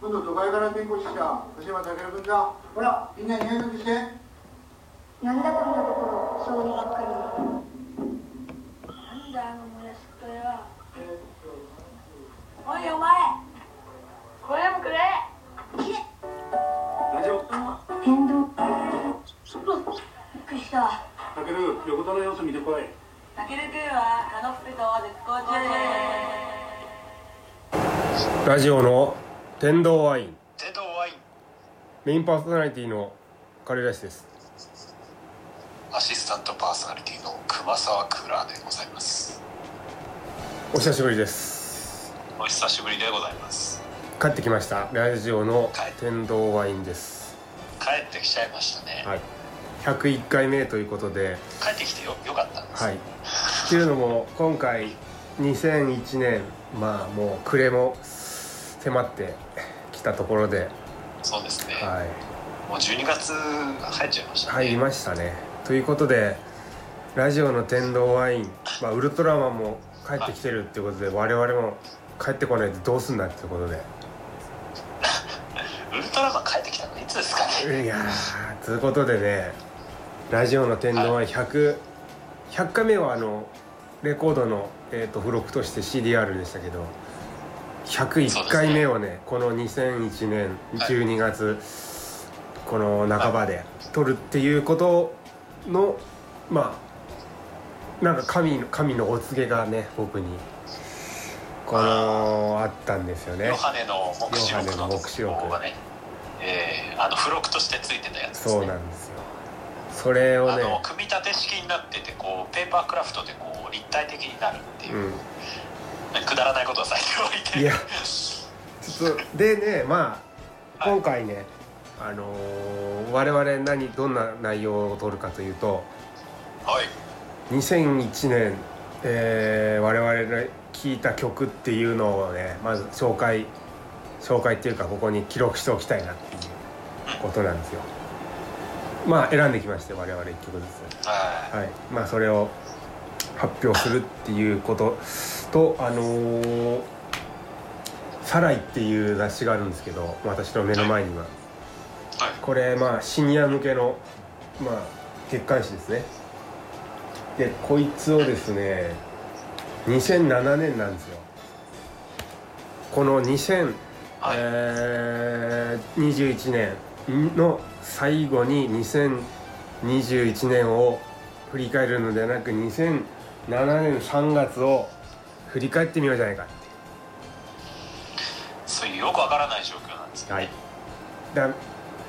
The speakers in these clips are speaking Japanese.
今度都会から転校してきた小島健君だほらみんなに挨拶して。なんだこんなところそうにばっかり。なんだあの村すっとよおいお前。これもくれ。ラジオ天童びっくりした。わたける横田の様子見てこい。たけるくんはカノッペと絶好調ラジオの天童ワイン。天童ワイン。メインパーソナリティのカレーライスです。アシスタントパーソナリティの熊沢クーラーでございます。お久しぶりです。お久しぶりでございます。帰ってきました。ラジオの天童ワインです。帰ってきちゃいましたね、はい。101回目ということで。帰ってきてよよかったんです、はい。っていうのも今回2001年まあもう暮れも迫ってきたところでそうですね、はい。もう12月入っちゃいましたね、入りましたね。ということでラジオの天童ワイン、まあ、ウルトラマンも帰ってきてるっていうことで我々も帰ってこないとどうすんだってことで。ウルトラマン帰ってきたのいつですかね。いやーということでねラジオの天童ワイン100 100回目はあのレコードの、えー、と付録として CDR でしたけど101回目をねこの2001年12月、この半ばで撮るっていうことのまあなんか神の神のお告げがね僕にこのあったんですよね。ヨハネの目視録の目視録方がねえー、あの付録としてついてたやつですね。そうなんですよ。それをねあの組み立て式になっててこうペーパークラフトでこう立体的になるっていう、うんくだらないことは咲いておいていやちょっとでねまあはい。今回ね、あのー我々何どんな内容を取るかというとはい。2001年、えー我々が聴いた曲っていうのをねまず紹介紹介っていうかここに記録しておきたいなっていうことなんですよ。まあ選んできまして我々1曲ずつ。ははい、まあそれを発表するっていうこととあのーサライ」っていう雑誌があるんですけど私の目の前には、はい。これまあシニア向けのまあ月刊誌ですね。でこいつをですね2007年なんですよ。この2000、はい。えー21年の最後に2021年を振り返るのではなく2007年3月を振り返ってみようじゃないかって。そういうよくわからない状況なんですね、はい。だ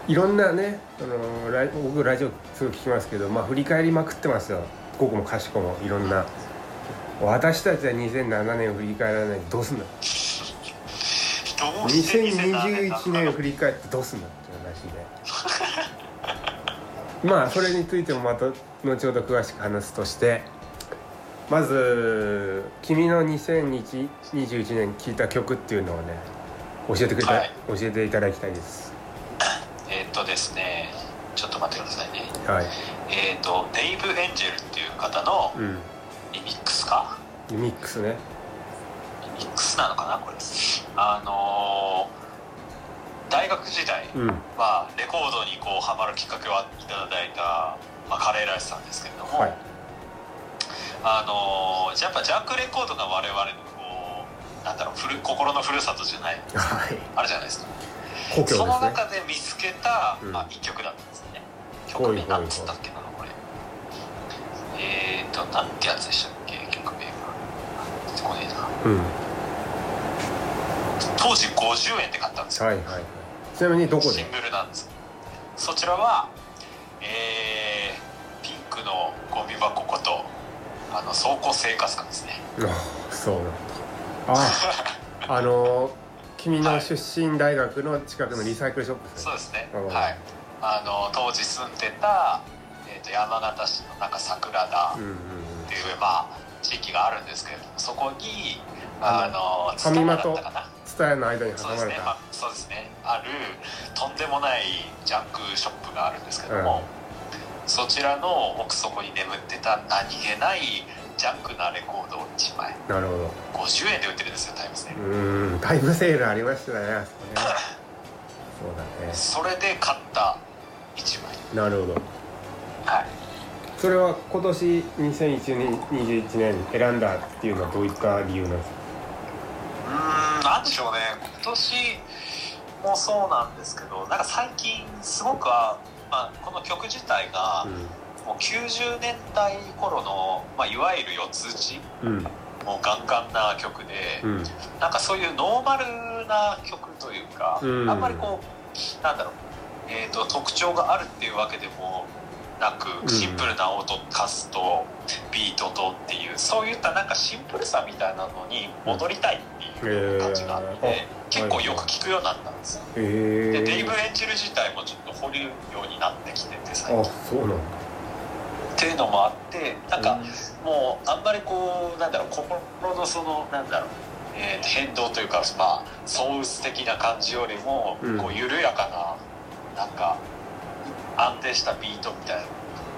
いろんなねそのラ僕ラジオすぐ聞きますけどまあ振り返りまくってますよ。ここもかしこもいろんな。私たちは2007年を振り返らないでどうすんだどうして2021年を振り返ってどうすんだっていう話で。まあそれについてもまた後ほど詳しく話すとしてまず君の2021年聴いた曲っていうのをね教えてくれた、はい。教えていただきたいです。えーっとですねちょっと待ってくださいね。はい。えーっとデイブ・エンジェルっていう方のうん。リミックスか？リミックスね。リミックスなのかなこれ。あのー大学時代うん。はレコードにこうハマるきっかけをいただいた、まあ、カレーライスさんですけれども、はいあのーやっぱジャンクレコードが我々のこうなんだろうふる心のふるさとじゃないはい。あるじゃないですか。ね。その中で見つけた、うん。あ一曲だったんですね。曲名なんつったっけなこれ。えーとなんてやつでしたっけ曲名が。出てこねえな。うん。当時50円で買ったんですよ、はいはいはい。ちなみにどこで？シングルなんですそちらはえー、ピンクのゴミ箱ことあの倉庫生活館ですね。ああそうなんだ。あ あの君の出身大学の近くのリサイクルショップですね。そうですね。うんはい。あの当時住んでた、えー、と山形市の中桜田うんうんうん。っていう、まあ地域があるんですけれどもそこにああのファミマとツタヤだったかな。ツタヤの間に挟そうでますれた、ね。まあ、そうですね。あるとんでもないジャンクショップがあるんですけども、そちらの奥底に眠ってた何気ないジャンクなレコードを1枚。なるほど。50円で売ってるんですよタイムセール。うーんタイムセールありましたね。あそうだね。それで買った一枚。なるほど。はい。それは今年2021年選んだっていうのはどういった理由なんですか？うーんなんでしょうね。今年もそうなんですけどなんか最近すごくあ、まあ、この曲自体がもう90年代頃の、まあ、いわゆる四つ打ちうん。もうガンガンな曲で、うん。なんかそういうノーマルな曲というか、うん。あんまりこうなんだろう、えー、と特徴があるっていうわけでもなくん。シンプルな音数とビートとっていうそういったなんかシンプルさみたいなのに戻りたいっていう感じがあって、えー結構よく聞くようになったんですよ。でデイブ・エンジェル自体もちょっと掘るようになってきてて最あ近そうなんだ。っていうのもあってなんかもうあんまりこうなんだろう心のそのなんだろう、えー変動というかまあソウス的な感じよりも、うん。こう緩やかななんか安定したビートみたいなの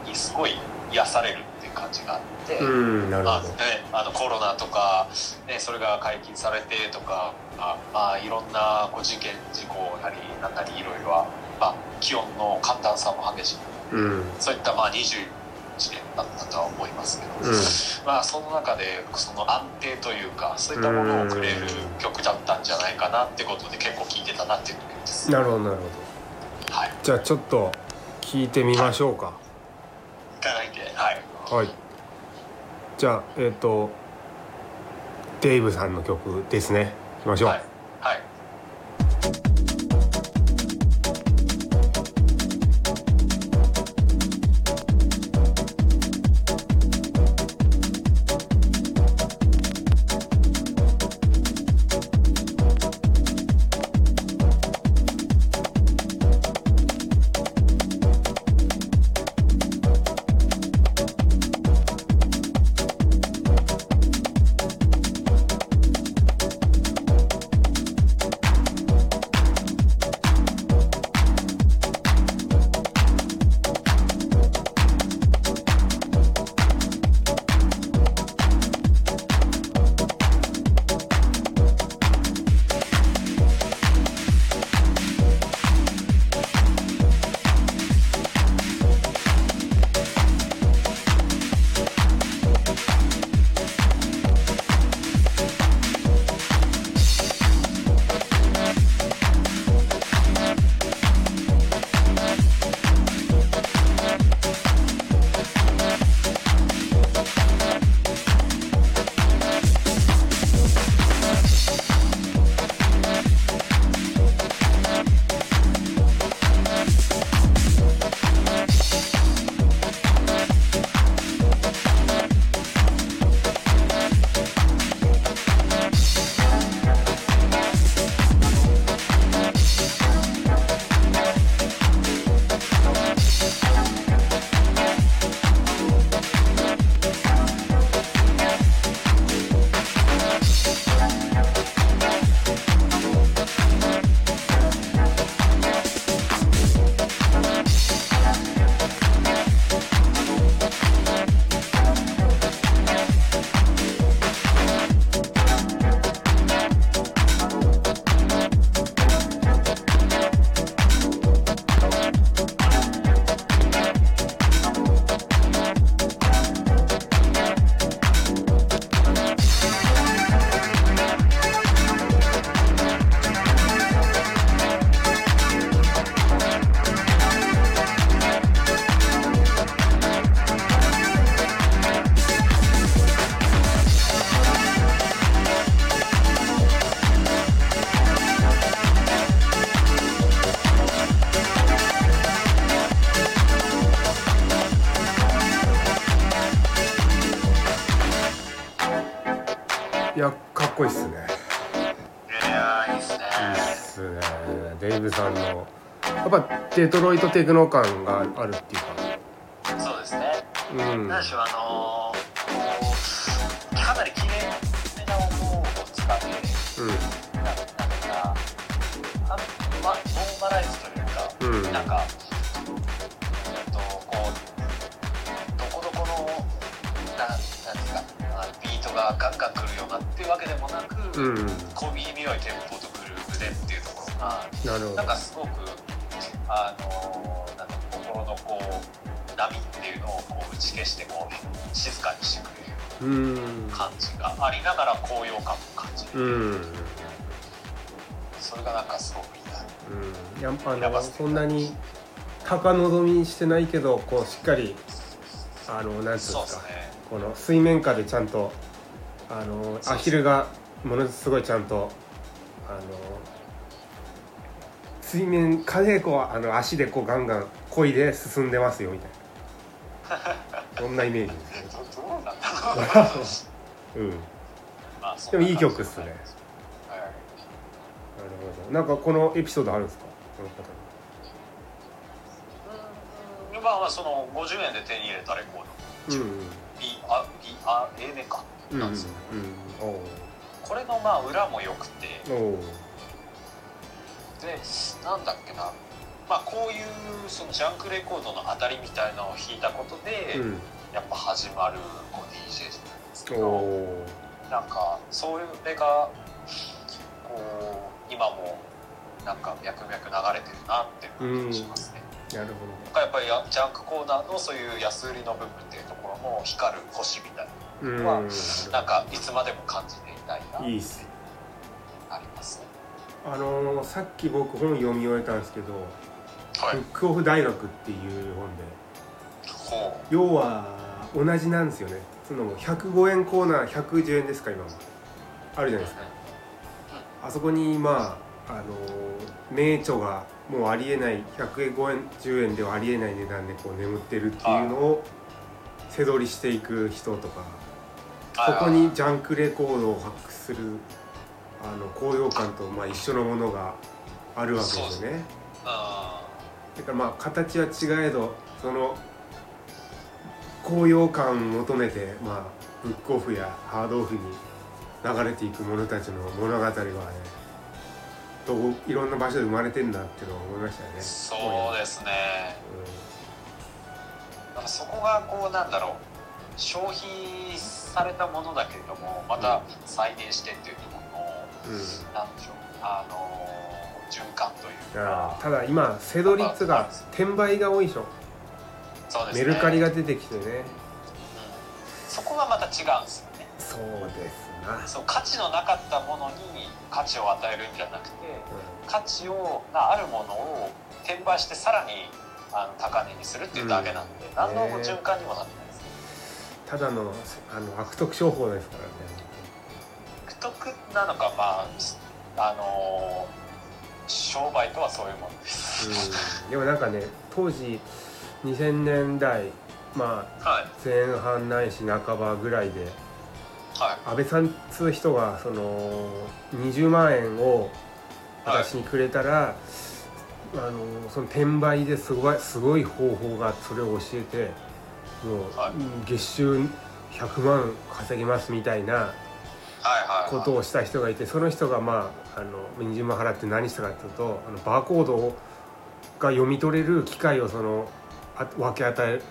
にすごい癒されるっていう感じがあって。うん。なるほど。まあね、あのコロナとか、ね、それが解禁されてとかあまあいろんなこう事件事故なりなんなりいろいろは、まあ、気温の寒暖差も激しい。うん。そういったまあ21年だったとは思いますけど、うん。まあその中でその安定というかそういったものをくれる曲だったんじゃないかなってことで結構聴いてたなっていう曲です。なるほどなるほど。はい、じゃあちょっと聞いてみましょうか。いただいて、はい、はい。じゃあえっ、とデイブさんの曲ですね。いきましょう、はい、はい。いデトロイトテクノ感があるっていうか。そうですね。うん。何でしょうあのーかなり綺麗めな音を使ってうん。なんかあんまノーマライズというか、うん。なんかえっとこうどこどこのななんですかあビートがガンガンくるようなっていうわけでもなく、うん。小気味良いテンポとはいなるほど。なんかすごくあのなんか心のこう波っていうのをこう打ち消してこう静かにしてくれるうん。感じがありながら高揚感も感じる、うん。それがなんかすごくいいなう。ん。やっぱあのそんなに高望みしてないけどこうしっかりあのなんつうんですすね。この水面下でちゃんとあのアヒルがものすごいちゃんとあの水面下でこうあの足でこうガンガン漕いで進んでますよみたいな。そんなイメージですね、うなんまあでもいい曲っすね。はい。ほど。なんかこのエピソードあるんですか？この方うん。まあまあその50円で手に入れたレコード。うん B あ B あ A メか。うんうんなんですよ、うんおう。これのまあ裏も良くてでなんだっけな。まあこういうそのジャンクレコードの当たりみたいなのを弾いたことで、うん。やっぱ始まるこう DJ じゃないですけおどおなんかそれがこう今もなんか脈々流れてるなっていう感じがしますね。なるほやっぱりやジャンクコーナーのそういう安売りの部分っていうところの光る星みたいどうん。はななんかいつまでも感じていたいな、っすありますね。あのーさっき僕本読み終えたんですけど「はい。ブッ。クオフ大学」っていう本でほ要は同じなんですよね。その105円コーナー110円ですか今もあるじゃないですか。あそこにまああのー名著がもうありえない105円10円ではありえない値段でこう眠ってるっていうのを背取りしていく人とかう。そこにジャンクレコードを発掘するあの高揚感とまあ一緒のものがあるわけですよね。あだからまあ形は違えどその高揚感を求めてまあブックオフやハードオフに流れていく者たちの物語はねどういろんな場所で生まれてんだっていうのを思いましたよね。そうですね。なんかそこがこうなんだろう消費されたものだけれどもまた再現してっていうなんでしょう。あの循環という。かただ今セド率が転売が多いでしょ。そうですね。メルカリが出てきてね。うん。そこがまた違うんですよね。そうですな、そう価値のなかったものに価値を与えるんじゃなくてう価値をがあるものを転売してさらにあの高値にするっていうだけなんで、ん。何の循環にもなってないですね。んただのあの悪徳商法ですからね悪徳なのかまああの商売とはそういうものです、うん。でもなんかね当時2000年代まあはい。前半ないし半ばぐらいではい。安倍さんっつう人がその20万円を私にくれたら、あのその転売ですごいすごい方法がそれを教えてもう、はい。うん月収100万稼ぎますみたいなはいはいことをした人がいてその人がまああの20万払って何したかっていうとあのバーコードをが読み取れる機械をそのあ分け与え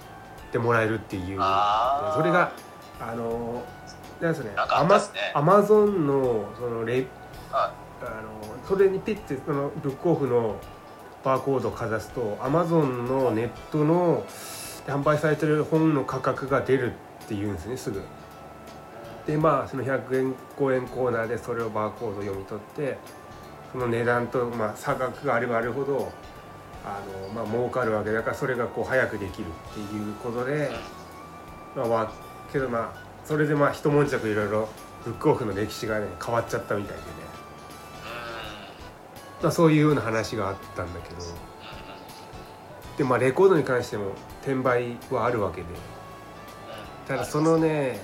てもらえるっていう。それがあのなんですねなんかあったっすね。アマゾンのそのレはあのそれにピッてそのブックオフのバーコードをかざすとアマゾンのネットの販売されてる本の価格が出るっていうんですねすぐ。でまあその100円5円コーナーでそれをバーコード読み取ってその値段とまあ差額があればあるほどあのまあ儲かるわけだからそれがこう早くできるっていうことで、まあわけどまあそれでまあ一悶着いろいろブックオフの歴史がね変わっちゃったみたいでね、まあ、そういうような話があったんだけど。でまあレコードに関しても転売はあるわけで。ただそのね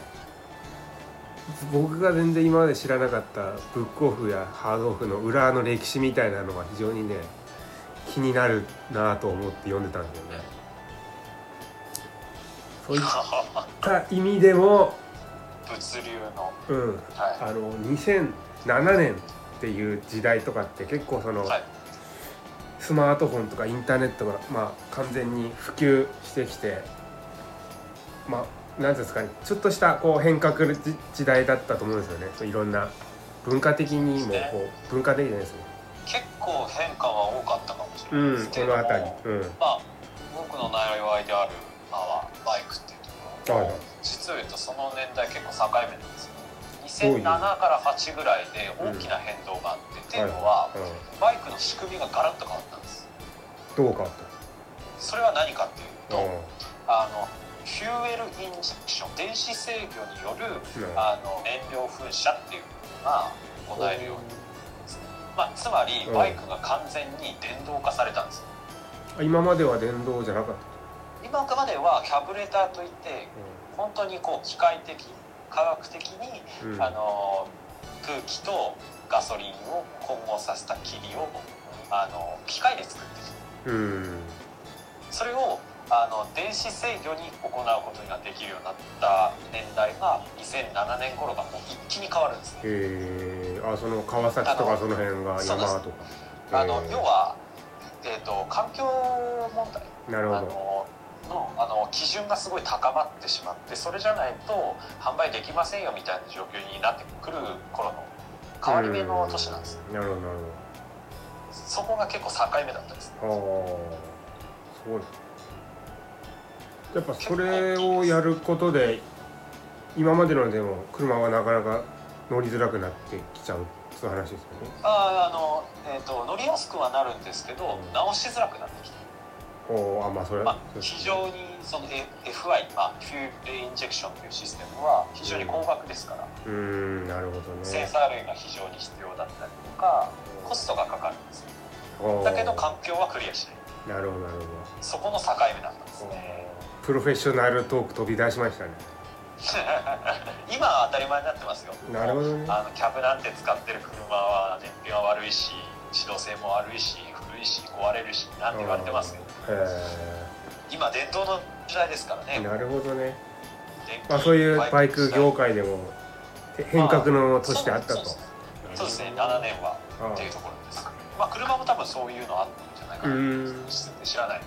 僕が全然今まで知らなかったブックオフやハードオフの裏の歴史みたいなのが非常にね気になるなと思って読んでたんだよね。そういった意味でも、物流のうん、はあの2007年っていう時代とかって結構その、スマートフォンとかインターネットがまあ完全に普及してきてまあなんていうんですかねちょっとしたこう変革の時時代だったと思うんですよね。いろんな文化的にもこう文化的じゃないですね。結構構変化は多かったかもしれうんないですけども、この辺り。うん。まあ僕の習いである、まあ、バイクっていうところは実を言うとその年代結構境目なんですよ。どういう。2007から8ぐらいで大きな変動があって、っていうのは、うバイクの仕組みがガラッと変わったんです。ん、どうかそれは何かっていうと、と、あのフューエルインジェクション電子制御によるうん。あの燃料噴射っていうのが行えるようにまあ、つまりうん。バイクが完全に電動化されたんです。あ今までは電動じゃなかった、今まではキャブレターといって本当にこう機械的科学的に、うんうん。あの空気とガソリンを混合させた霧をあの機械で作ってきた。うん。それをあの電子制御に行うことができるようになった年代が2007年頃がもう一気に変わるんです。ね。えー、あその川崎とかその辺が山とか。あのえー。要は、えー、と環境問題。あなるほど。ののあの基準がすごい高まってしまってそれじゃないと販売できませんよみたいな状況になってくる頃の変わり目の年なんです。うん。なるほどなるそこが結構境目だったんです。ほどああそうですやっぱそれをやることで今までのでも車はなかなか乗りづらくなってきちゃうそういう話ですよね。ああの、えー、と乗りやすくはなるんですけどうん。直しづらくなってきた。おーあまあそれまあ、非常にその FI、まあ、フューレインジェクションというシステムは非常に高額ですから、うーんなるほどね。センサー類が非常に必要だったりとかコストがかかるんですよ。だけど環境はクリアしない。なるほどなるほど。そこの境目だったんですねプロフェッショナルトーク飛び出しましたね。今は当たり前になってますよ。なるほどね。あのキャブなんて使ってる車は燃費は悪いし指導性も悪いし古いし壊れるしなんて言われてますけ今電動の時代ですからね。えなるほどね。まあそういうバイク業界でもへ変革の年であったと。そうですそうですね7年はあっていうところです。まあ車も多分そういうのあったんじゃないかな。知らない。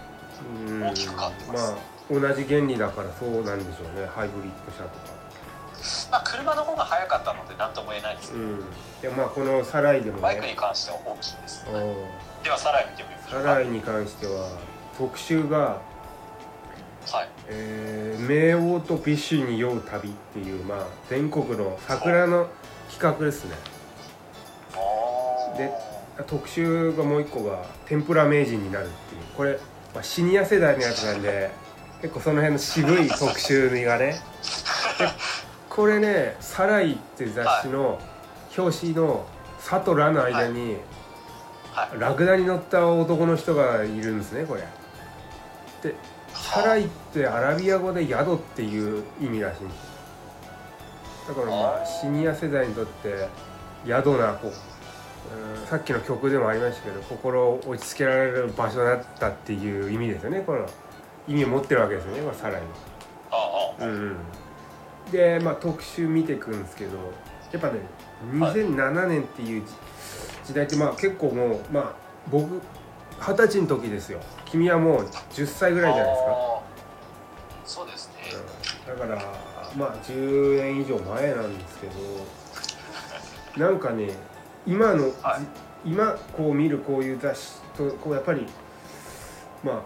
うん。大きく変わってます。まあ同じ原理だからそうなんでしょうね。ハイブリッド車とか。まあ車の方が早かったので何とも言えないですけど、うん。でまあこのサライでもバイクにね関しては大きいですおーではさらに見てみましょサライに関しては特集がはい。えー名王とビッシュに酔う旅っていう、まあ、全国の桜の企画ですね。で特集がもう一個が天ぷら名人になるっていう。これ、まあ、シニア世代のやつなんで結構その辺の渋い特集がね。でこれね「サライ」っていう雑誌の表紙の「サとラ」の間にはい。ラクダに乗った男の人がいるんですねこれ。でサライってアラビア語で宿っていう意味らしい。んですだからまあシニア世代にとって宿なこううんさっきの曲でもありましたけど心を落ち着けられる場所だったっていう意味ですよねこの意味を持ってるわけですよね、まあ、サライああ。うんうん。でまあ特集見ていくんですけどやっぱね2007年っていう時時代ってまあ結構もうまあ僕二十歳の時ですよ。君はもう10歳ぐらいじゃないですか。そうですね、だからまあ10年以上前なんですけど なんかね今の、はい。今こう見るこういう雑誌とこうやっぱりまあ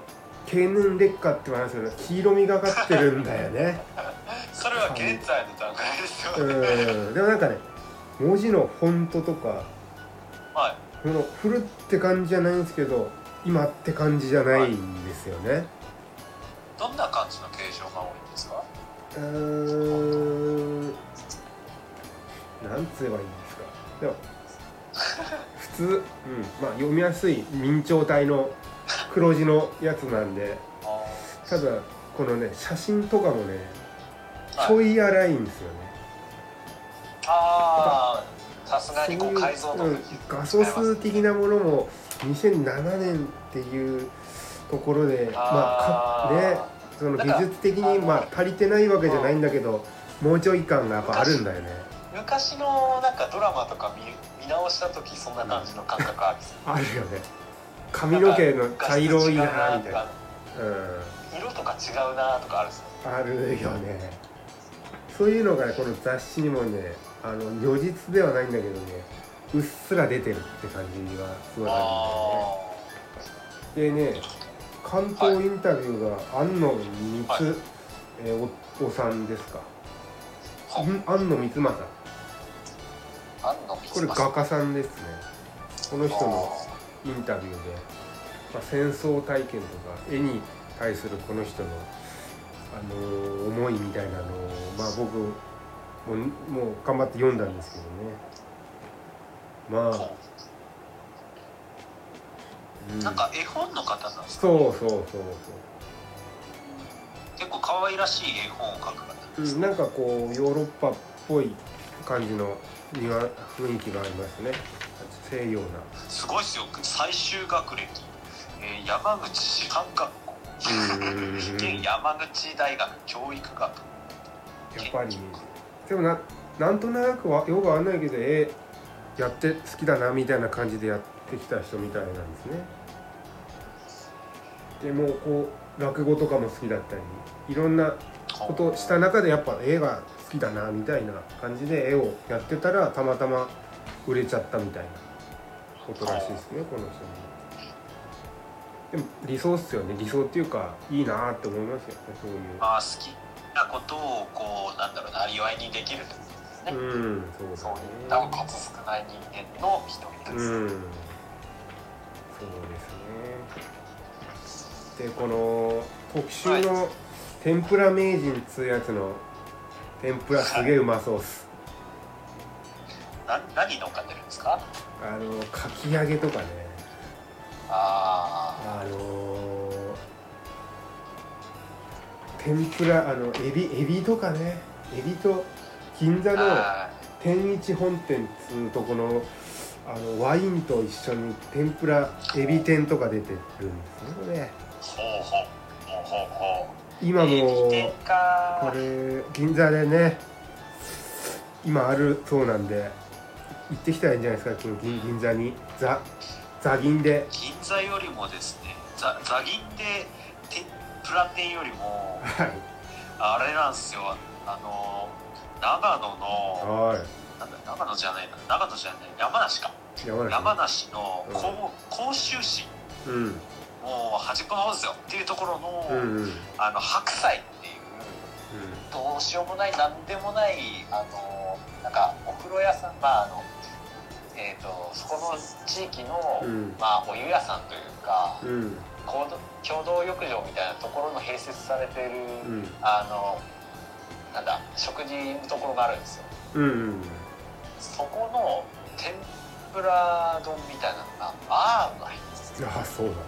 経年劣化って言われますけど黄色みがかってるんだよね。それは現在の段階ですようね、ん。でもなんかね文字のフォントとかはい。この古って感じじゃないんですけど今って感じじゃないんですよね、どんな感じの形状が多いんですか？うーん。なんつえばいいんですか。でも 普通、うん、まあ読みやすい明朝体の黒字のやつなんであただこのね写真とかもねはい。ちょい荒いんですよね、あー。さすがにこう改造とかうん画素数的なものも2007年っていうところでまあかねその技術的にまあ足りてないわけじゃないんだけど、もうちょい感がやっぱあるんだよね。昔のなんかドラマとか見見直した時そんな感じの感覚あるあるよね髪の毛の茶色いなみたいな、なうん、色とか違うなとかあるあるよね。そういうのがこの雑誌にもねあの如実ではないんだけどねうっすら出てるって感じはすごいああるんだよね。でね関東インタビューが安野光、はい。えーおおさんですか？あん安野光政これ画家さんですね。この人のインタビューで、まあ、戦争体験とか絵に対するこの人の、あのー思いみたいなのを、まあ、僕もうもう頑張って読んだんですけどね。まあ、うん、なんか絵本の方なんですか？そうそうそう結構可愛らしい絵本を描く方そう、うん、なんかこうヨーロッパっぽい感じの雰囲気がありますね西洋な。すごいですよ。最終学歴、えー山口師範学校。山口大学教育学やっぱり。でもななんとなくはよくわかんないけど絵やって好きだなみたいな感じでやってきた人みたいなんですね。でもこう落語とかも好きだったりいろんなことをした中でやっぱ絵が好きだなみたいな感じで絵をやってたらたまたま売れちゃったみたいなことらしいですねこの人もでも理想っすよね。理想っていうかいいなって思いますよねそういう。まあ好きなことをこうなんだろうなりわいにできると。ですね、うんそそうだねった数少ない人間の一人です、うん、そうですね。でこの特集の天ぷら名人っつうやつの天ぷらすげえうまそうっすな何乗っかってるんですか？あのかき揚げとかね。ああの天ぷらあのエビエビとかね。エビと銀座ーのあ天一本店っつうとこのあのワインと一緒に天ぷらエビ天とか出てるんですね。これーほう。ほうほう。ほうほ今もこれ銀座でね今あるそうなんで行ってきたらいいんじゃないですか銀銀銀座に。ザザ銀で。銀座よりもですねザザ銀で天ぷら店よりもはい。あれなんですよ。あの長野のはい。なんだ長野じゃないな。長野じゃない山梨か。山梨山梨のうん。甲甲州市。うん。もう端っこの方ですよ。っていうところの,、うんうん。うんあの白菜っていうどうしようもないなんでもないあのなんかお風呂屋さんまああのえー、とそこの地域の、うん。まあ、お湯屋さんというかうん。共同共同浴場みたいなところの併設されてる、うん。あのなんだ食事のところがあるんですよ。うんうんそこの天ぷら丼みたいなのがまあうまいああそうなんだ。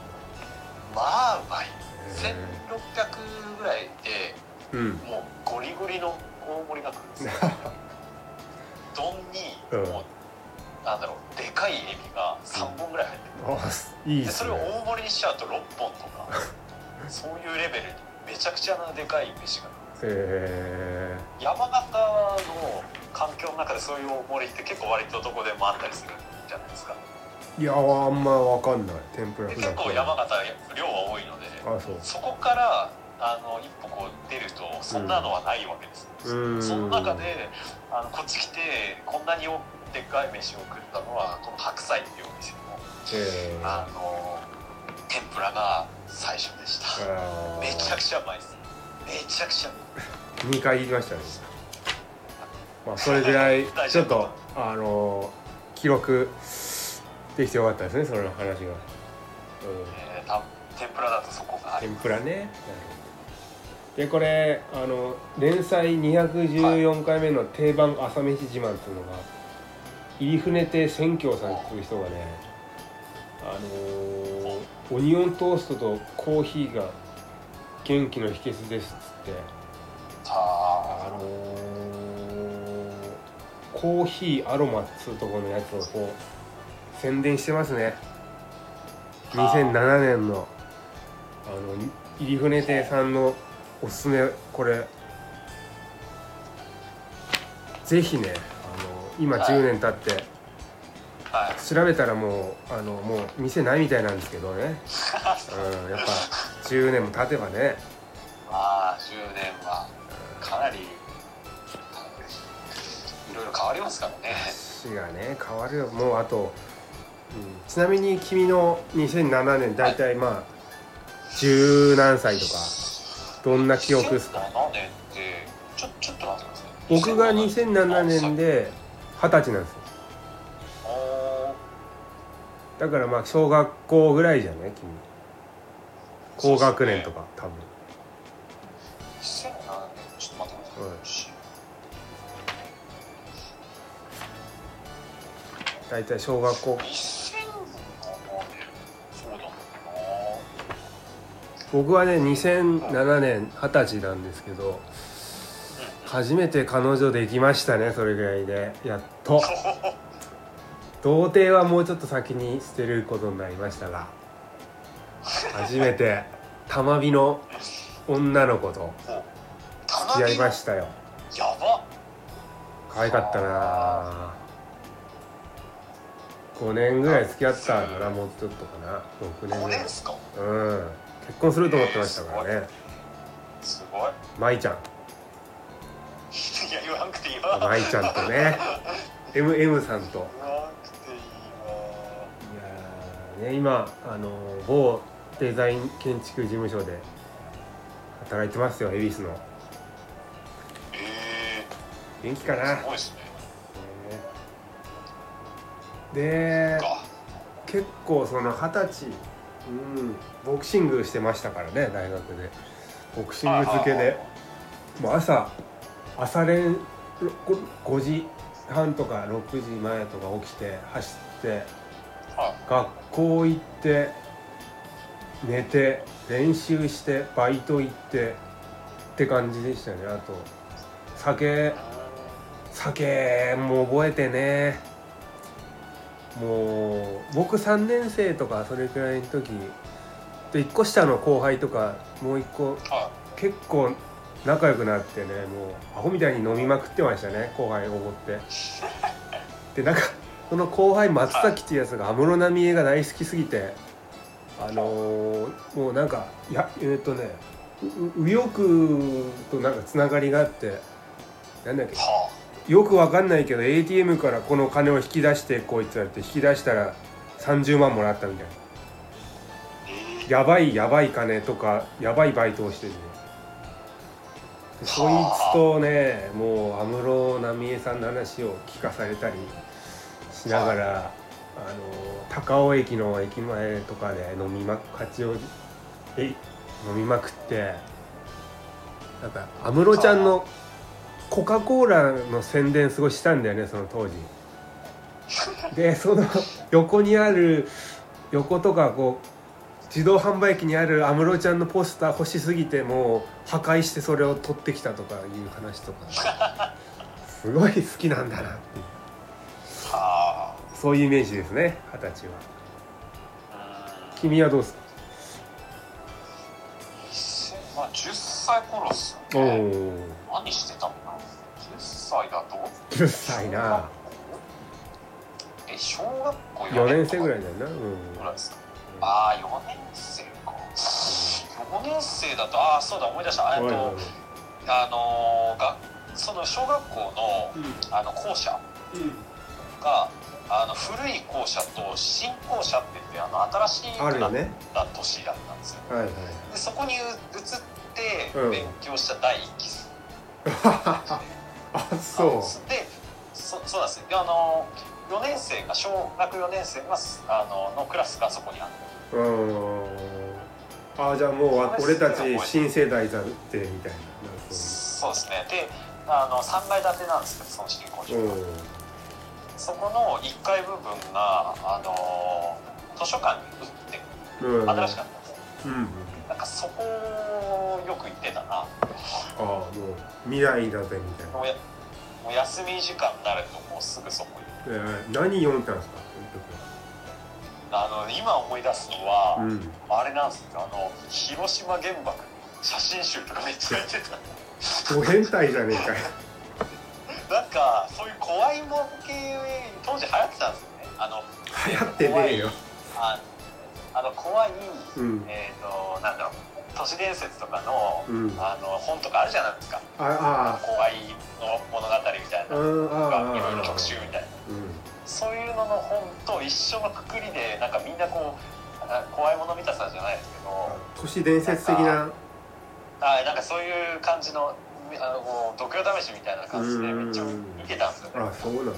まあうまい。へ1600ぐらいでえうん。もうゴリゴリの大盛りが来るんですよ。丼にうんなんだろうでかいエビが3本ぐらい入ってる、いいでそれをね大盛りにしちゃうと6本とか そういうレベルにめちゃくちゃなでかい飯が。へ山形の環境の中でそういう大盛りって結構割とどこでもあったりするじゃないですか。えいやあんまわかんない。天ぷら結構山形量は多いのであそう。そこからあの一歩こう出るとそんなのはないわけです、うん。その中であのこっち来てこんなにでっかい飯を食ったのはこの白菜っていうお店のええ。あの天ぷらが最初でした。あめちゃくちゃうまいです。めちゃくちゃうまい。2回言いましたね。まあ それぐらいちょっとあの記録できてよかったですねその話が、うん、えーた天ぷらだとそこが天ぷらね。でこれあの連載214回目の定番朝飯自慢っていうのが入船亭千京さんっていう人がねあのーオニオントーストとコーヒーが元気の秘訣ですっつってあのーコーヒーアロマっつうとこのやつをこう宣伝してますね。2007年のあの入船亭さんのおすすめこれ。ぜひね今はい。10年経って。あはい。調べたらもうあのもう店ないみたいなんですけどね、うん、やっぱ10年も経てばね。まあ10年は。かなりいろいろ変わりますからね。がね変わるよ。もうあと、うん、ちなみに君の2007年大体まあ十何歳とかどんな記憶ですか？2007年ってちょちょっと待ってください。僕が2007年で二十歳なんですよ。だからまあ小学校ぐらいじゃない？君。高学年とか多分。2007年ちょっと待ってくだはいさい、大体小学校。2007年そうだもんな。僕はね2007年二十歳なんですけど初めて彼女できましたねそれぐらいで。やっと。童貞はもうちょっと先に捨てることになりましたが初めて玉美の女の子と付き合いましたよ。やば可愛かったな。5年ぐらい付き合ったかなもうちょっとかな。6年5ぐらい。年ですか。うん。結婚すると思ってましたからね。すごい。舞ちゃんいや言わなくていいわ。舞ちゃんとね。MM さんと。言わなくていいわ。いやーね今あの某デザイン建築事務所で働いてますよ恵比寿の。え元気かー、な？すごいですね。でか。結構その二十歳うんボクシングしてましたからね大学で。ボクシング漬けで。もう朝朝練5時半とか6時前とか起きて走っては学校行って寝て練習してバイト行ってって感じでしたね。あと酒い酒も覚えてね。もう僕3年生とかそれくらいの時で1個下の後輩とかもう1個は結構仲良くなってねもうアホみたいに飲みまくってましたね後輩おごって。でなんかその後輩松崎っていうやつが安室奈美恵が大好きすぎてあのーもうなんかいやえーっとね右翼となんかつながりがあってなんだっけはよくわかんないけど ATM からこの金を引き出してこいって言われて引き出したら30万もらったみたいな。えやばいやばい金とかやばいバイトをしてる。ねでそいつとねもう安室奈美恵さんの話を聞かされたりしながらあの高尾駅の駅前とかで飲みま八王子え？飲みまくってなんか安室ちゃんのコカ・コーラの宣伝すごいしたんだよねその当時。でその横にある横とかこう自動販売機にある安室ちゃんのポスター欲しすぎてもう破壊してそれを取ってきたとかいう話とか。すごい好きなんだなってそういうイメージですね二十歳は。君はどうですかまあ10歳頃っすおよね。お何してたのかな？10歳だと10歳な。え小学校4年生ぐらいいだよな。うん。ぐらいですかああ4年生か。4年生だとああそうだ思い出した。えっとあのーがその小学校のあの校舎があの古い校舎と新校舎って言ってあの新しいあるよね。た年だったんですよ。はいはい。でそこに移ってうん。勉強した第一期生。あそう。でそそうなんですよ。であの4年生が小学4年生があののクラスがそこにあってうーん。あじゃあもう俺たち新世代だってみたいな。そうですね。であの3階建てなんですけどその新校舎うん。そこの1階部分があの図書館に売ってうん。新しかったんです。ようんうん。なんかそこよく行ってたな。ああもう未来だぜみたいな。もうやもう休み時間になるともうすぐそこに。えー何読んだんですか？あの今思い出すのは、その時はあれなんですよ。あの広島原爆写真集とかめっちゃ入ってた。うんド変態じゃねえかよ。なんかそういう怖いもん系当時流行ってたんですよね。あの流行ってねえよ。ああの怖い、うん。えっ、となんだろう都市伝説とかの,、うん。ああの本とかあるじゃないですか。あ怖いの物語みたいな。うんああああいろいろ特集みたいな。うんそういうのの本と一緒のくくりでなんかみんなこうあ怖いもの見たさじゃないですけど都市伝説的なあなんかそういう感じのあのこう度胸試しみたいな感じでめっちゃ見てたんですよね。あそうなんだ。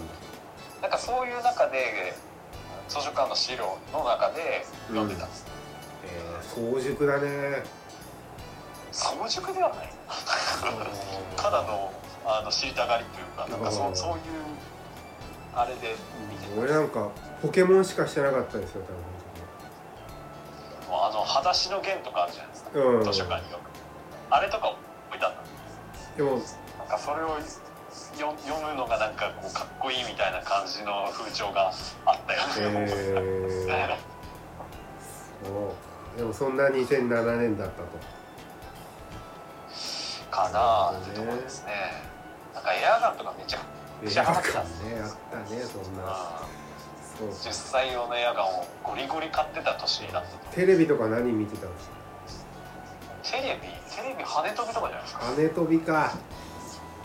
なんかそういう中で図書館の資料の中で読んでたんです、えー、早熟だね。早熟ではない。ただのあの知りたがりというかなんかそうそういうあれで見て俺なんかポケモンしかしてなかったですよもうあの裸足の弦とかあるじゃないですか、多分。うん。図書館によく。あれとか置いてあったんでもなんかそれをよ読むのがなんかこうかっこいいみたいな感じの風潮があったよね、えー、そう。でもそんな2007年だったと。かなってところですね。なんかエアガンとかめちゃめちゃ払ってたんですねあったねそんな。そう。10歳用のエアガンをゴリゴリ買ってた年だったとテレビとか何見てたんですか？テレビ？テレビ跳ね飛びとかじゃないですか？羽飛びか。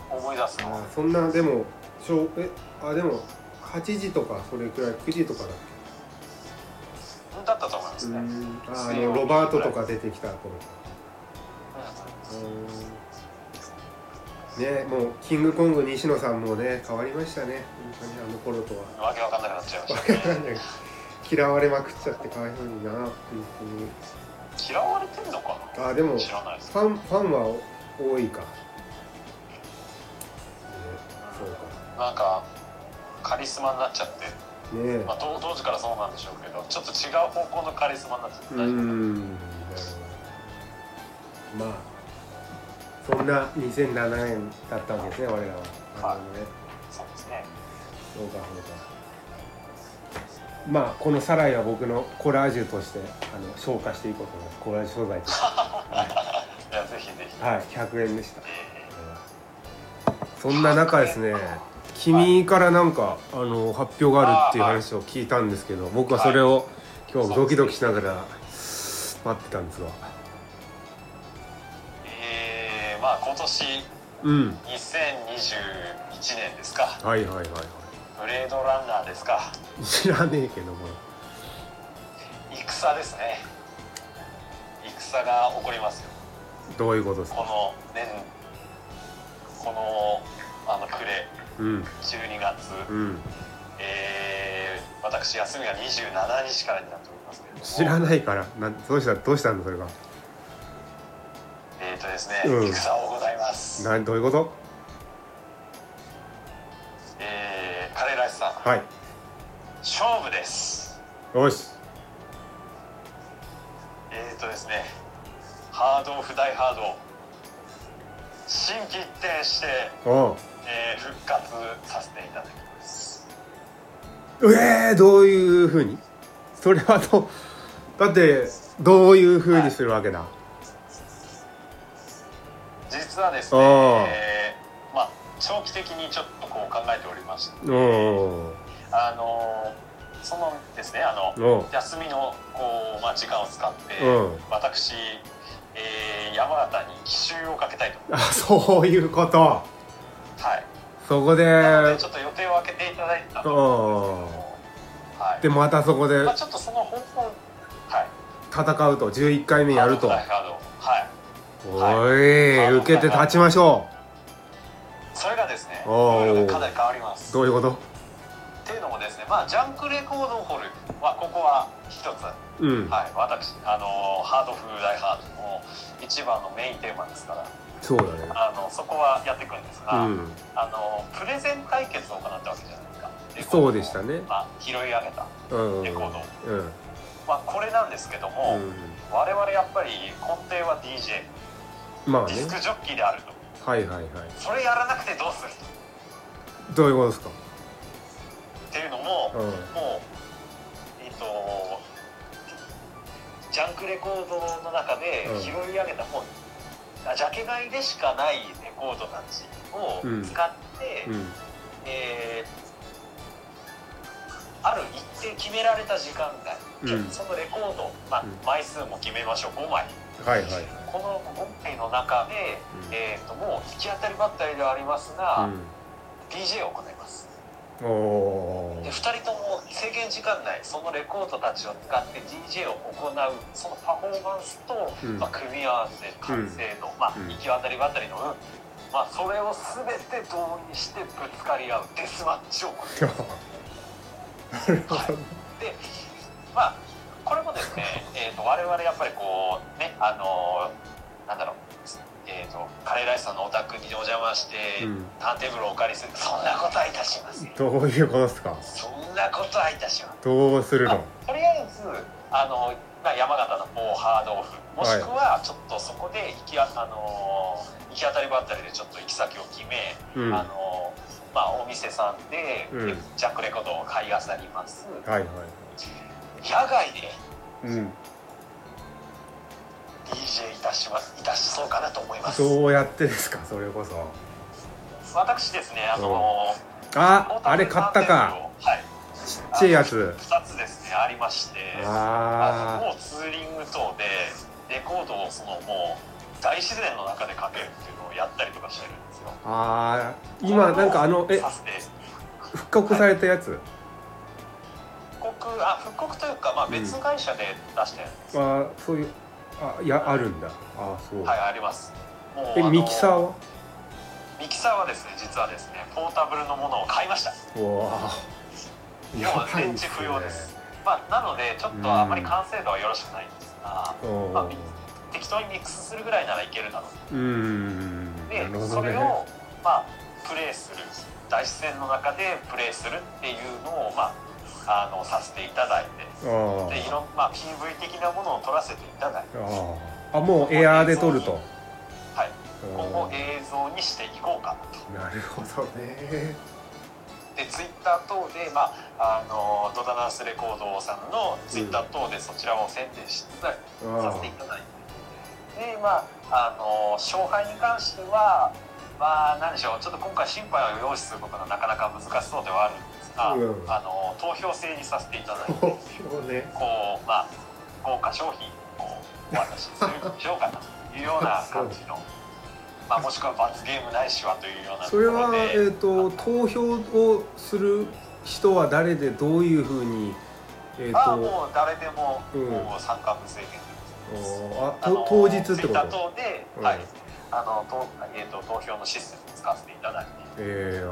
思い出すの。あそんなでもしょうえあでも8時とかそれくらい9時とかだっだったと思いますね、ああのロバートとか出てきた頃うんねもうキングコング西野さんもね変わりましたね。本当にあの頃とは。わけわかんなくなっちゃいましたね。嫌われまくっちゃってかわいそうに。な本嫌われてんのか当にあでもなフ知らないです。ァンファンは多いか、ね、そうなんかカリスマになっちゃって、かね。まあ、当当時からそうなんでしょうけどちょっと違う方向のカリスマになっちゃってまあそんな2007年だったわけですね我らは。なるほどねそうですね。そうかそうか。まあこのサライは僕のコラージュとしてあの消化していこうと思います。コラージュ素材として。い。やぜひぜひ、はい。100円でした。え。そんな中ですね君からなんかあの発表があるっていう話を聞いたんですけど僕はそれを今日ドキドキしながら待ってたんですがまあ今年うん。2021年ですか。はいはいはいはブレードランナーですか。い知らねえけども。戦ですね。戦が起こりますよ。どういうことですか？この年このあの暮れ。うん。12月、うん。えー私休みが27日からになっておりますけれども。知らないから。なんどうしたどうしたんだそれが？えーとですね、うん。戦をございます。なんどういうこと？えー、彼らしさ。んはい。勝負です。よし。えーとですねハードオフ大ハード。心機一転して、おう。えー復活させていただきます。えー、どういうふうに？それはどうだってどういうふうにするわけだ、実はですあね、ーえーまあ長期的にちょっとこう考えておりまして。おあのーそのですねあの休みのこう、まあ、時間を使って、うん。私、えー山形に奇襲をかけたいと。あそういうこと。はい。そこで。ちょっと予定を空けていただいてたと。はい。でまたそこでまあ、ちょっとその方法はい。戦うと。11回目やると。ハーおい。受けて立ちましょそれがですねルおー。ールがかなり変わります。うどういうこと？っていうのもですねまあジャンクレコードホールはここは一つ。うん。はい。私あのーハードフルダイハードの一番のメインテーマですから。そうだね。あのそこはやっていくんですが、うん。あのプレゼン対決を行ったわけじゃないですか。そを。うでしたね。まあ、拾い上げた、うんレコードうん。まあ、これなんですけども、う我々やっぱり根底は DJ んまあね。ディスクジョッキーであると。はいはいはい。それやらなくてどうする？どういうことですか？っていうのも、うん。もうえっ、とジャンクレコードの中でうん。拾い上げた本、あジャケ買いでしかないレコードたちをうん。使って、うん。えーある一定決められた時間外、うん。そのレコード、まあうん。枚数も決めましょう。5枚はいはいはい。この5枚の中で、うん。えー、ともう突き当たりばったりではありますが、うん。DJ を行います。おおで2人とも制限時間内そのレコードたちを使って DJ を行うそのパフォーマンスと、うん。まあ、組み合わせ完成度、まあうん行き渡りばったりの運、まあ、それを全て同にしてぶつかり合うデスマッチを行う。なるほど。でまあこれもですね、えー、と我々やっぱりこうねあのーなんだろう。えー、とカレーライスさんのお宅にお邪魔して、うん。ターンテーブルをお借りする。そんなことはいたしません。どういうことですか？そんなことはいたしません。どうするの？とりあえずあの、まあ、山形の某ハードオフ。もしくはちょっとそこで行き,、あのー行き当たりばったりでちょっと行き先を決め、うん。はあのーまあ、お店さんで、うん。ジャックレコードを買いあさります。いはい。野外でうん DJ いたしますいたしそうかなと思います。どうやってですか？それこそ。私ですねあのーああれ買ったか。はい。ちっちゃいやつ。2つですねありまして。あのあもうツーリング等でレコードをそのもう大自然の中でかけるっていうのをやったりとかしてるんですよ。ーあー今なんかあのえ復刻されたやつ？復刻あ復刻というか、まあ、別会社で出したやつです、あーそういうあいやあるんだ。あそう。はいあります。もうえミキサーは？ミキサーはですね実はですねポータブルのものを買いました。うわー。やもうばい電池不要です。まあなのでちょっとあまり完成度はよろしくないんですが、おまあー適当にミックスするぐらいならいけるだろう。うーん。で、ね。それをまあプレイする。大自然の中でプレイするっていうのをまああのさせていただいてあでいろんまあ PV 的なものを撮らせていただいてー。あもうエアーで撮ると。はい。今後映像にしていこうかなと。なるほどね。でツイッター等でまああのドダナンスレコードさんのツイッター等でそちらを宣伝しつつさあせていただいてで。まああの勝敗に関してはまあ何でしょう。ちょっと今回審判を用意することがなかなか難しそうではあるんですが、うん。あの投票制にさせていただいてね。こうまあ豪華商品をお渡しするしようかなというような感じの。まあ、もしくは罰ゲームないしはというようなそれはえっ、と投票をする人は誰でどういうふうにえっ、ああともう誰でも,、うん。もう参加無制限です。おああのと当日ってこと？等で、うん。はいあのと,、えー、と投票のシステムを使わせていただいて。ええ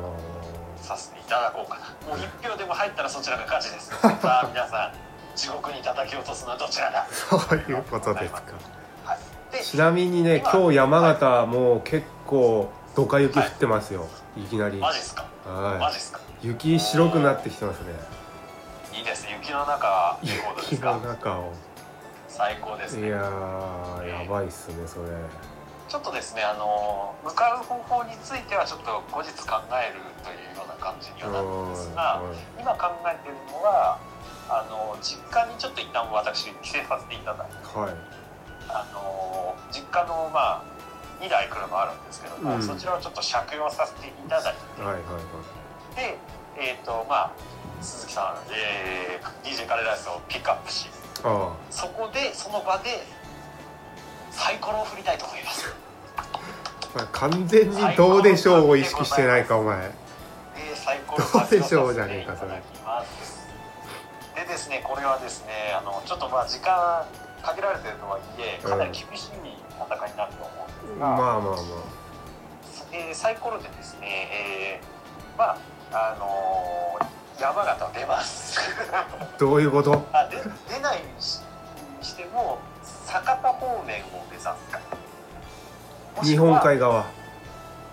させていただこうかな。もう一票でも入ったらそちらが勝ちです。さあ皆さん地獄に叩き落とすのはどちらだ？そういうことですか。はい。でちなみにね今今日山形もう結構ドカ雪降ってますよ、い、きなり。マジっすか？マはい。ジっすか？雪白くなってきてますね。いいですね。雪の中雪の中を。最高ですね。いやー。やばいっすねそれちょっとですねあの向かう方法についてはちょっと後日考えるというような感じにはなるんですが今考えているのはあの実家にちょっと一旦私帰省させていただいてはい。あの実家のまあ2台車あるんですけども、うん。そちらをちょっと借用させていただいはいはいはい。てでえっ、とまあ鈴木さん、えー、DJ カレーライスをピックアップしあ。そこでその場でサイコロを振りたいと思います完全にどうでしょうを意識してないかお前。どうでしょうじゃねえかそれ。でですねこれはですねあのちょっとまあ時間限られてるとはいえかなり厳しい戦いになると思うんですが、まあまあまえーサイコロでですね、えーまああのー山形出ます。あ どういうこと？あで出ないにしても酒田方面を目指す日本海側。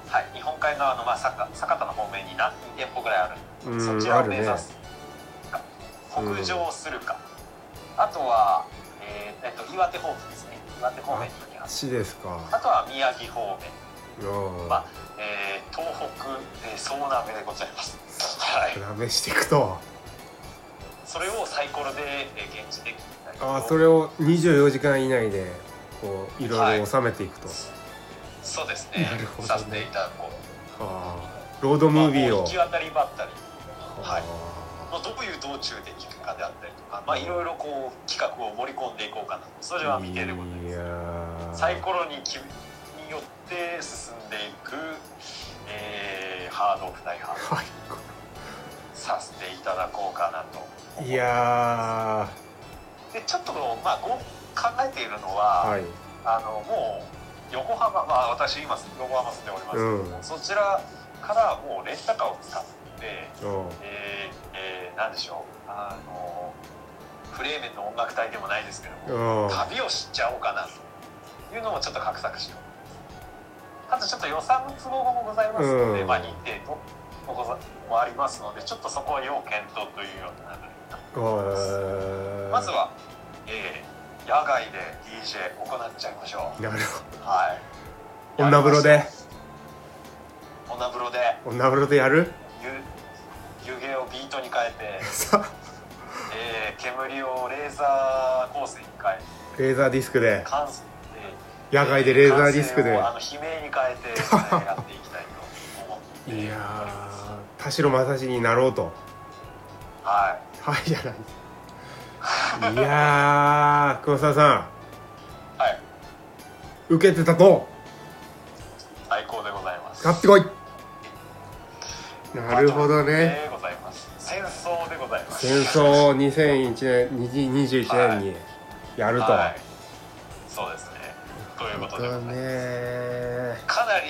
はい、日本海側の、まあ、酒酒田の方面に何店舗ぐらいある。うんそちらを目指すか、北上するか、あとは、えーえっと、岩手方面ですね。岩手方面に行きます。ちですか。あとは宮城方面、うんまあえー東北、えー、総なめでございます。はい。なめしていくとそれをサイコロで、えー現地でああそれを24時間以内でこういろいろ収めていくと、そうですね。なるほどね。させていただこう。ああ。ロードムービーを。行き渡りばったり。はい。あ。まあ、どういう道中で聞くかであったりとか、まあ、い。ろいろこう企画を盛り込んでいこうかなと。それは見てでございますサイコロにきによって進んでいく、えー、ハードオフ対ハード。はいさせていただこうかなといやでちょっとまあ考えているのは、ーはい。あのもう横浜まあ私今横浜住んでおります。けども、うん。そちらからもうレンタカーを使ってえーえーなんでしょう。あのフレーメンの音楽隊でもないですけども旅をしちゃおうかなというのもちょっと画策しよう。あとちょっと予算の都合もございますので、うん。まあ日程ともござもありますのでちょっとそこは要検討というような流れになっておうまずは、えー野外で DJ 行っちゃいましょう。なるはい。ほど女風呂で？女風呂で。女風呂でやる？湯湯気をビートに変えて、さえー煙をレーザー光線に変えレーザーディスクで？野外でレーザーディスクで？あの悲鳴に変えて、え ーやっていきたいと思って。いやー田代正史になろうと。はい。はいじゃないいやー黒沢さはい。ん受けてたと。最高でございます。買ってこい。なるほどね。でございます。戦争でございます。戦争を2001年2021年にやると、はい。そうですね。ということでございます。ね。かなり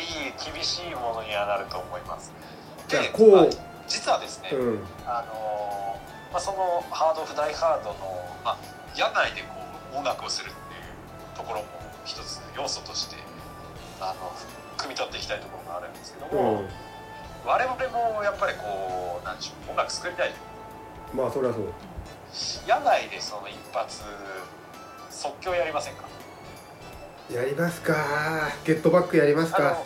厳しいものにはなると思います。でじゃあこう。まあ実はですね、うん。あのーまあ、そのハードオフダイハードの、まあ、野外でこう音楽をするっていうところも一つ要素としてあの汲み取っていきたいところがあるんですけどうも、ん。我々もやっぱりこうなんでしょう音楽作りたい。まあそりゃそう。野外でその一発即興やりませんか？やりますか。ゲットバックやりますか。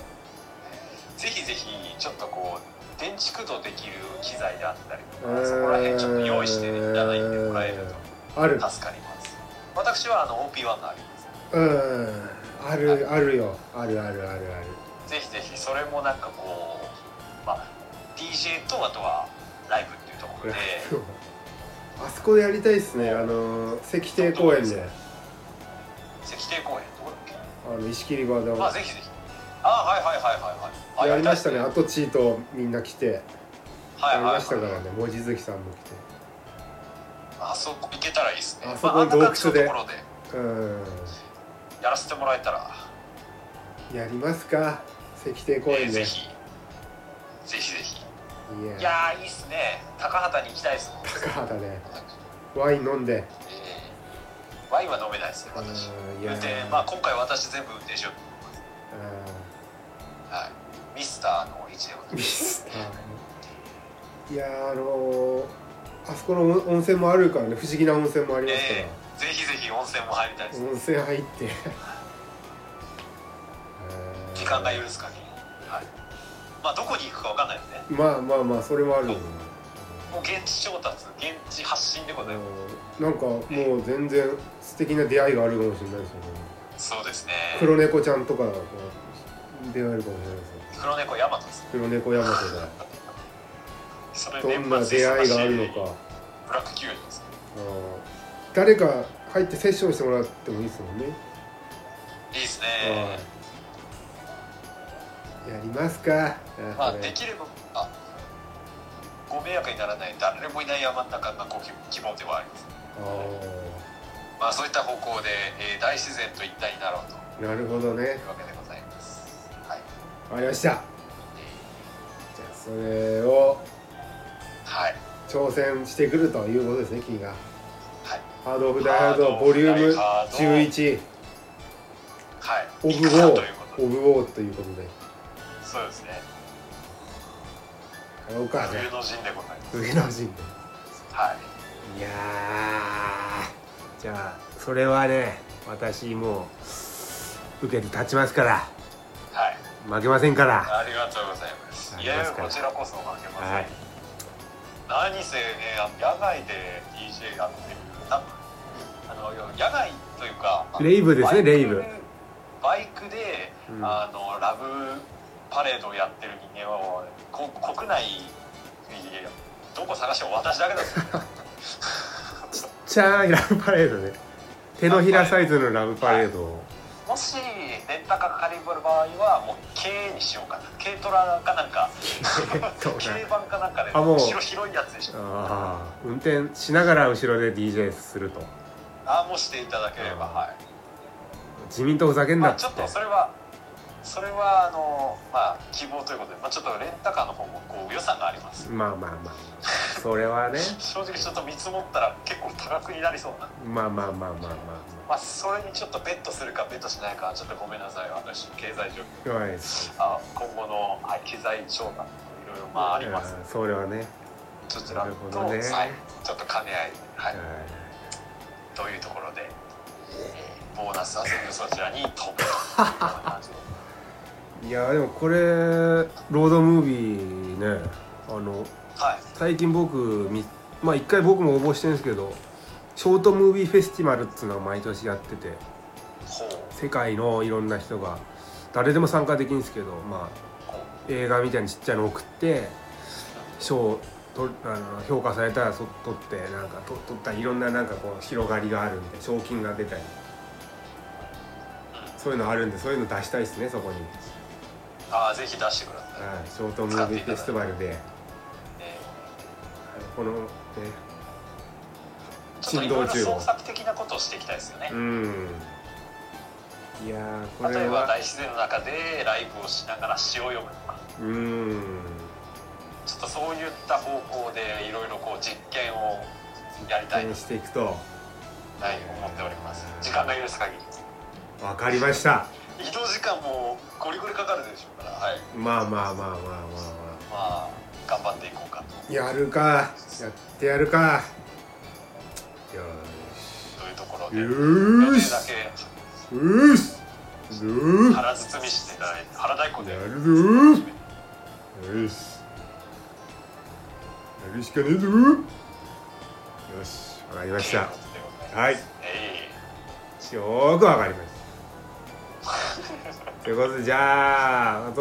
ぜひぜひちょっとこう電池駆動できる機材であったりとかそこら辺ちょっと用意していただいてもらえるある。と助かります。私はあの OP1 があります。うん。あるあるよ。あるあるあるある。ぜひぜひそれもなんかこう、まあ、DJ とあとはライブっていうところで。あそこでやりたいですね。あの石庭公園で。石庭公園どこだっけ？あの石切り場で。あぜひぜひあはいはいはいはいはい。あやりましたね。はアトチーとみんな来て。はいはいりましたからね。望月さんも来て。あそこ行けたらいいですね。あそこ洞窟で。で。うん。やらせてもらえたら。やりますか。石庭公園で、えーぜひ。ぜひぜひ。いや。いいいっすね。高畑に行きたいです高畑で。ワイン飲んで。えー。ワインは飲めないですねうん私運転まあ今回私全部運転しようと思いますはい。ミスターの位置でございミますいやーあのーあそこの温泉もあるからね不思議な温泉もありますから、えーぜひぜひ温泉も入りたいです、温泉入って。時間が許す限り。はい。まあどこに行くかわかんないですね。まあまあまあそれもあるよね。もう現地調達現地発信でございまうん。なんかもう全然素敵な出会いがあるかもしれないですよね。すそうですね。黒猫ちゃんとかが出会えるかもしれないですよ黒猫ヤマトですね。黒猫ヤマト それでどんな出会いがあるのか。ブラックキュウリですね。うん誰か入ってセッションしてもらってもいいですもんね。いいですはねい。やりますか。まあできればあご迷惑にならない誰もいない山の中がご希望ではあります。あまあそういった方向で、えー大自然と一体になろうと。ーなるほどね。いうわけでわかりました。じゃあそれをはい。挑戦してくるということですね君が。はい。ハードオブダイハードボリューム11はい。オブウォー。オブウォーということで。そうですね。やろうかじゃ冬の陣でございます。あ上の陣で。はい。いやー。じゃあそれはね私もう受けて立ちますから。はい負けませんから。ありがとうございます。いやこちらこそ負けません、はい何せね野外で DJ やってるなあの野外というかレイブですねレイブ。バイクで、うん。あのラブパレードをやってる人間はこ国内どこ探しても私だけだぞ ちゃいラブパレードね手のひらサイズのラブパレードをもしレンタカー借りる場合はもう軽にしようかな。軽トラかなんか。軽バンかなんかであもう。後ろ広いやつでしょああ運転しながら後ろで DJ すると。ああもうしていただければはい。自民党ふざけんまあちょっとそれはそれはあのまあ希望ということで、まあ、ちょっとレンタカーの方もこう予算があります。まあまあまあそれはね。正直ちょっと見積もったら結構多額になりそうな。まあまあまあまあままあそれにちょっとベットするかベットしないかはちょっとごめんなさい。私経済状況。はい。あ今後の、はい、機材調達いろいろまああります。それはね。そちらと、なるほどね。はい、ちょっと兼ね合い、はい。は、というところで、えーボーナスは全部そちらに飛ぶと。いうような感じでいいやでもこれロードムービーねあのはい。最近僕みまあ一回僕も応募してるんですけどショートムービーフェスティバルっつうのを毎年やってて世界のいろんな人が誰でも参加できるんですけどまあほ映画みたいにちっちゃいの送って賞とあの評価されたらそ取ってなんかと取ったらいろんななんかこう広がりがあるんで賞金が出たり。そういうのあるんでそういうの出したいですねそこに、ああぜひ出してください、はい、ショートムービーフェスティバルで。えこのねーちょっといろいろ創作的なことをしていきたいですよね、うん。いやーこれ例えばは大自然の中でライブをしながら詩を読むとか。うん。ちょっとそういった方向でいろいろこう実験をやりたいしていくと。はい思っております。時間が許す限り。わかりました。移動時間もゴリゴリかかるでしょうから。はい。まあまあまあまあまあままあ頑張っていこうかと。あやるか。やってやるか。よというところでー予定だけ。よーし。よーし。腹包みしていただいて腹太鼓で。やるぞ。ーよし。やるしかねえぞ。よしわかりました。はい。えよーくわかりました。ということでじゃあ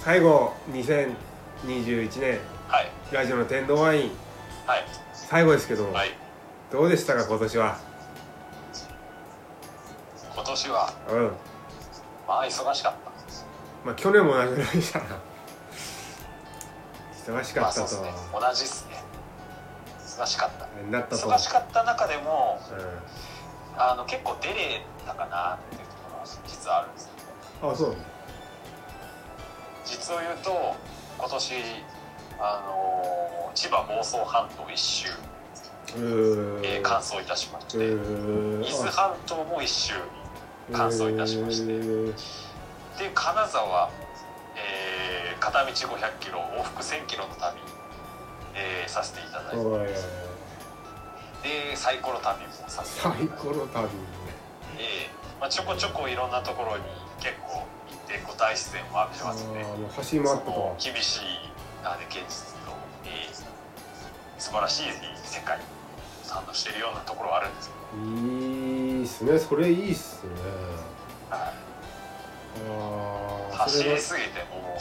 最後2021年。えはい。ラジオの天童ワイン。はい。最後ですけど、はい。どうでしたか今年は？今年は。うん。まあ忙しかっまあ去年も同じぐらいでしたな忙したかったと、まあそうですね。同じっすね。忙しかった。なったと。忙しかった中でもうあの結構出れたかなっていうところは実はあるんですよん、あそう。実を言うと今年あの千葉房総半島一周、うーえー完走いたしまして、伊豆半島も一周完走いたしまして。えーで金沢、えー片道500キロ往復1000キロの旅、えーさせていただいて。おい。でサイコロ旅もさせていただい最て高の旅えーまあ、ちょこちょこいろんなところに結構行ってこう大自然を浴びてあますねーもう走り回ったそのと厳しいあれ現実と、えー素晴らしい世界堪能しているようなところはあるんですけど、いいっすね。それいいっすね。はいああ走りすぎても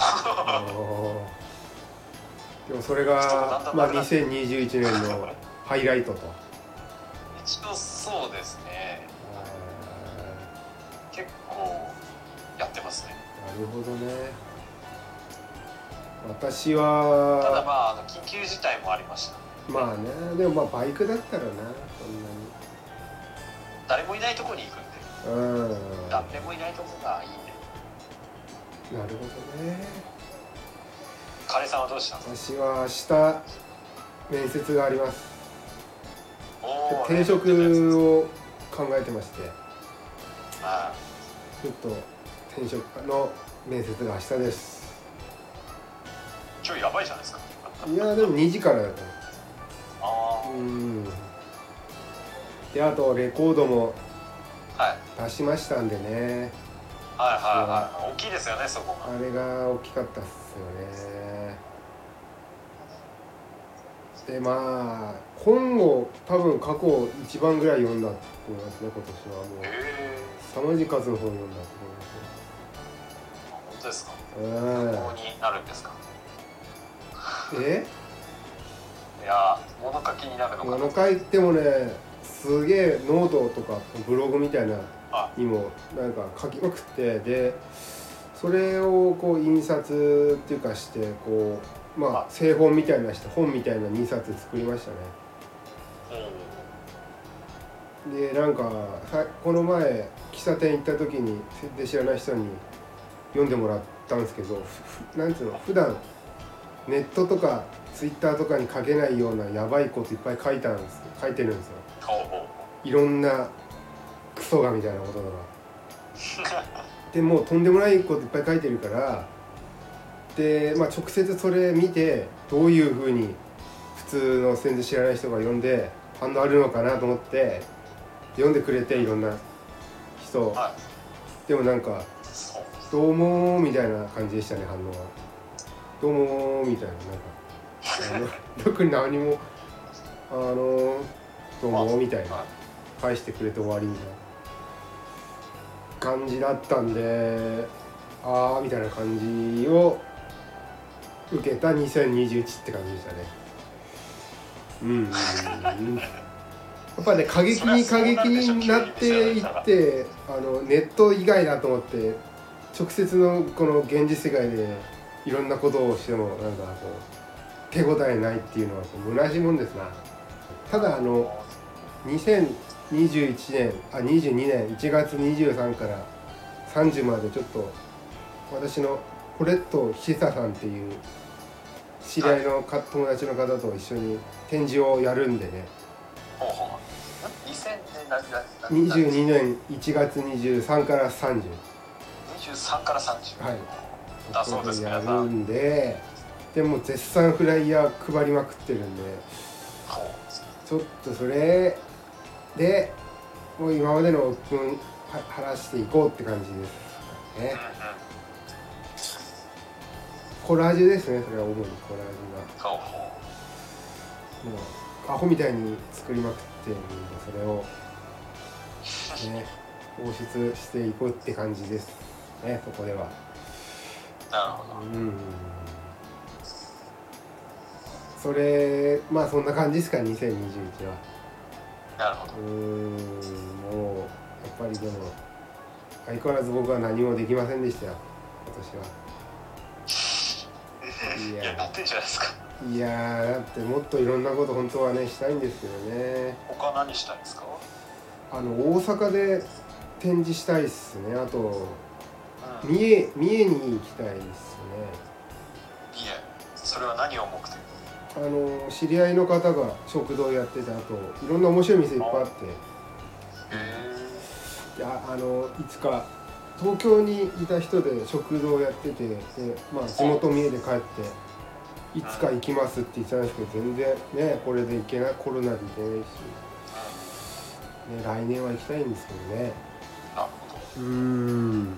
う。でもそれがまあなくなって2021年のハイライトと。一応そうですね。結構やってますね。なるほどね。私はただまあ緊急事態もありました。まあね。でもまあバイクだったらな誰もいないとこに行くんで。うん。なる誰もいないとこがいいんでほどね。カレーさんはどうしたんです私は明日面接があります。かおー転職を考えてまして。はちょっと転職の面接が明日です。い今日やばいじゃないですか。いやでも2時からだとあうんであとレコードもあはい。出しましたんでね。はいはいはい。大きいですよねそこがあれが大きかったっすよね。でまあ本を多分過去一番ぐらい読んだと思いますね今年はもう。へえ。凄まじい数の本を読んだと本当ですか？思いますこうになるんですか？うんえ？いやー物書きになるのかな。物書いてもねすげえノートとかブログみたいなあ。にもなんか書きまくってでそれをこう印刷っていうかしてこうまあ製本みたいなして本みたいな2冊作りましたね。でなんかさこの前喫茶店行った時にで知らない人に読んでもらったんですけどなんつうの普段ネットとかツイッターとかに書けないようなやばいこといっぱい書いたんです書いてるんですよ。いろんなクソがみたいなこととかでもうとんでもないこといっぱい書いてるからで、まあ、直接それ見てどういうふうに普通の全然知らない人が読んで反応あるのかなと思って読んでくれていろんな人。はでもなんかいそう「どうも」みたいな感じでしたね反応は「どうも」みたいななんかあの 特に何も「あのどうも」みたいな返してくれて終わりみたいな感じだったんでああみたいな感じを受けた2021って感じでしたね。うん。やっぱね過激に過激になっていってあのネット以外だと思って直接のこの現実世界でいろんなことをしてもなんかこう手応えないっていうのは虚しいもんですな。ただあの2021年あ22年1月23から30までちょっと私のコレット久さんっていう知り合いのか友達の方と一緒に展示をやるんでね。ほうほう。2000年何何22年1月23から30 23から30はいだそうですやるん。ででも絶賛フライヤー配りまくってるんで。ちょっとそれでもう今までの鬱憤は晴らしていこうって感じですね。コラージュですねそれは主にコラージュがもうアホみたいに作りまくってるんでそれを。ね放出していこうって感じですねそこでは。うなるほど。うん。それまあそんな感じですか？2021は。なるほど。うーんもうやっぱりでも相変わらず僕は何もできませんでしたよ今年は。いやなってんじゃないですか。いやーだってもっといろんなこと本当はねしたいんですけどね。他何したいんですか？あの大阪で展示したいっすねあと三重三重に行きたいっすね。えそれは何を目的に？あの知り合いの方が食堂やっててあといろんな面白い店いっぱいあって。へでああのいつか東京にいた人で食堂やっててで、まあ、地元三重で帰っていつか行きますって言ってたんですけど全然ねこれで行けないコロナで行けないし、ね、来年は行きたいんですけどね。なるほど。うん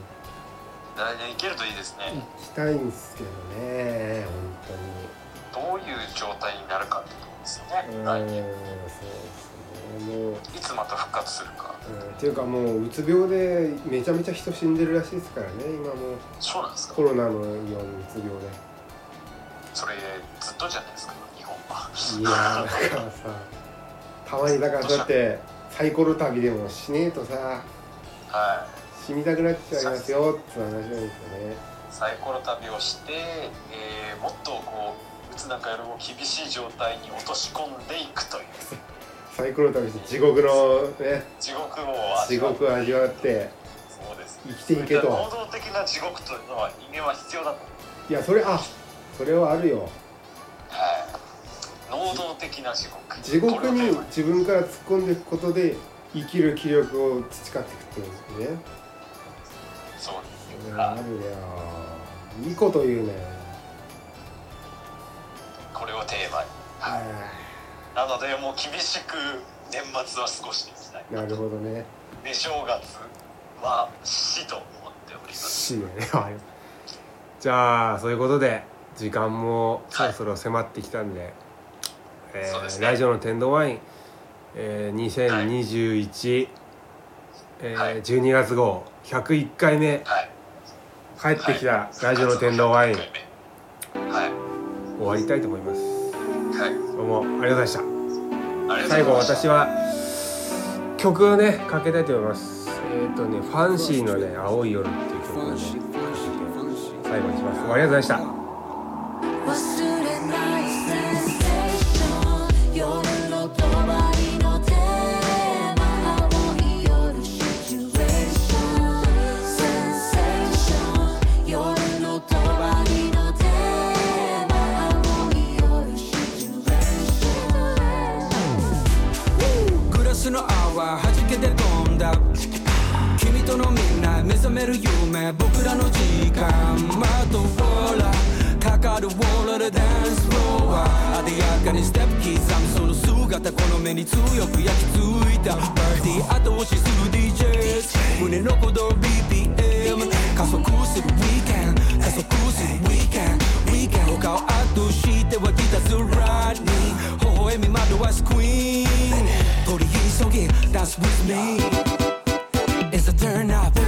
来年行けるといいですね。行きたいんですけどね本どういう状態になるかってことですよね。当に来年うんそうですね。もういつまた復活するか。うん。っていうかもううつ病でめちゃめちゃ人死んでるらしいですからね今も。うそうなんですか。コロナのようにうつ病で。それずっとじゃないですか日本は。いやーだからさたまにだからだってサイコロ旅でもしねえとさ。は死にたくなっちゃいますよって話なんですよね。いサイコロ旅をして、えーもっとこううつなんかよりも厳しい状態に落とし込んでいくという。サイコロ旅して地獄のね地獄を味地獄味わってそうです。生きていけと。能動的な地獄というのは人間は必要だと。いやそれあそれはあるよ。はい。能動的な地獄。地獄に自分から突っ込んでいくことで生きる気力を培っていくってことですねそうそれはあるよいいこと言うね。これをテーマに、はい、なのでもう厳しく年末は過ごしていきたい。なるほどね。で正月は死と思っております。死ね。はい。じゃあそういうことで時間もそろそろ迫ってきたんで、えーそうですね。ラジオの天童ワイン、えー、2021、えーはい。12月号101回目、帰ってきたラジオの天皇ワイン、終わりたいと思います、どうもありがとうございました。最後私は曲をねかけたいと思います。えっ、ー、とね「ファンシーのね青い夜」っていう曲をねかけて最後にします。ありがとうございました。める夢僕らの時間まとほらかかるウォールでダンスフロア艶やかにステップ刻むその姿この目に強く焼き付いたパーティー後押しする DJs 胸の鼓動 BPM 加速するウィーケン加速するウィーケンウィーケン他を圧倒しては来たずらに微笑み惑わすクイーン取り急ぎ That's with me It's a turn up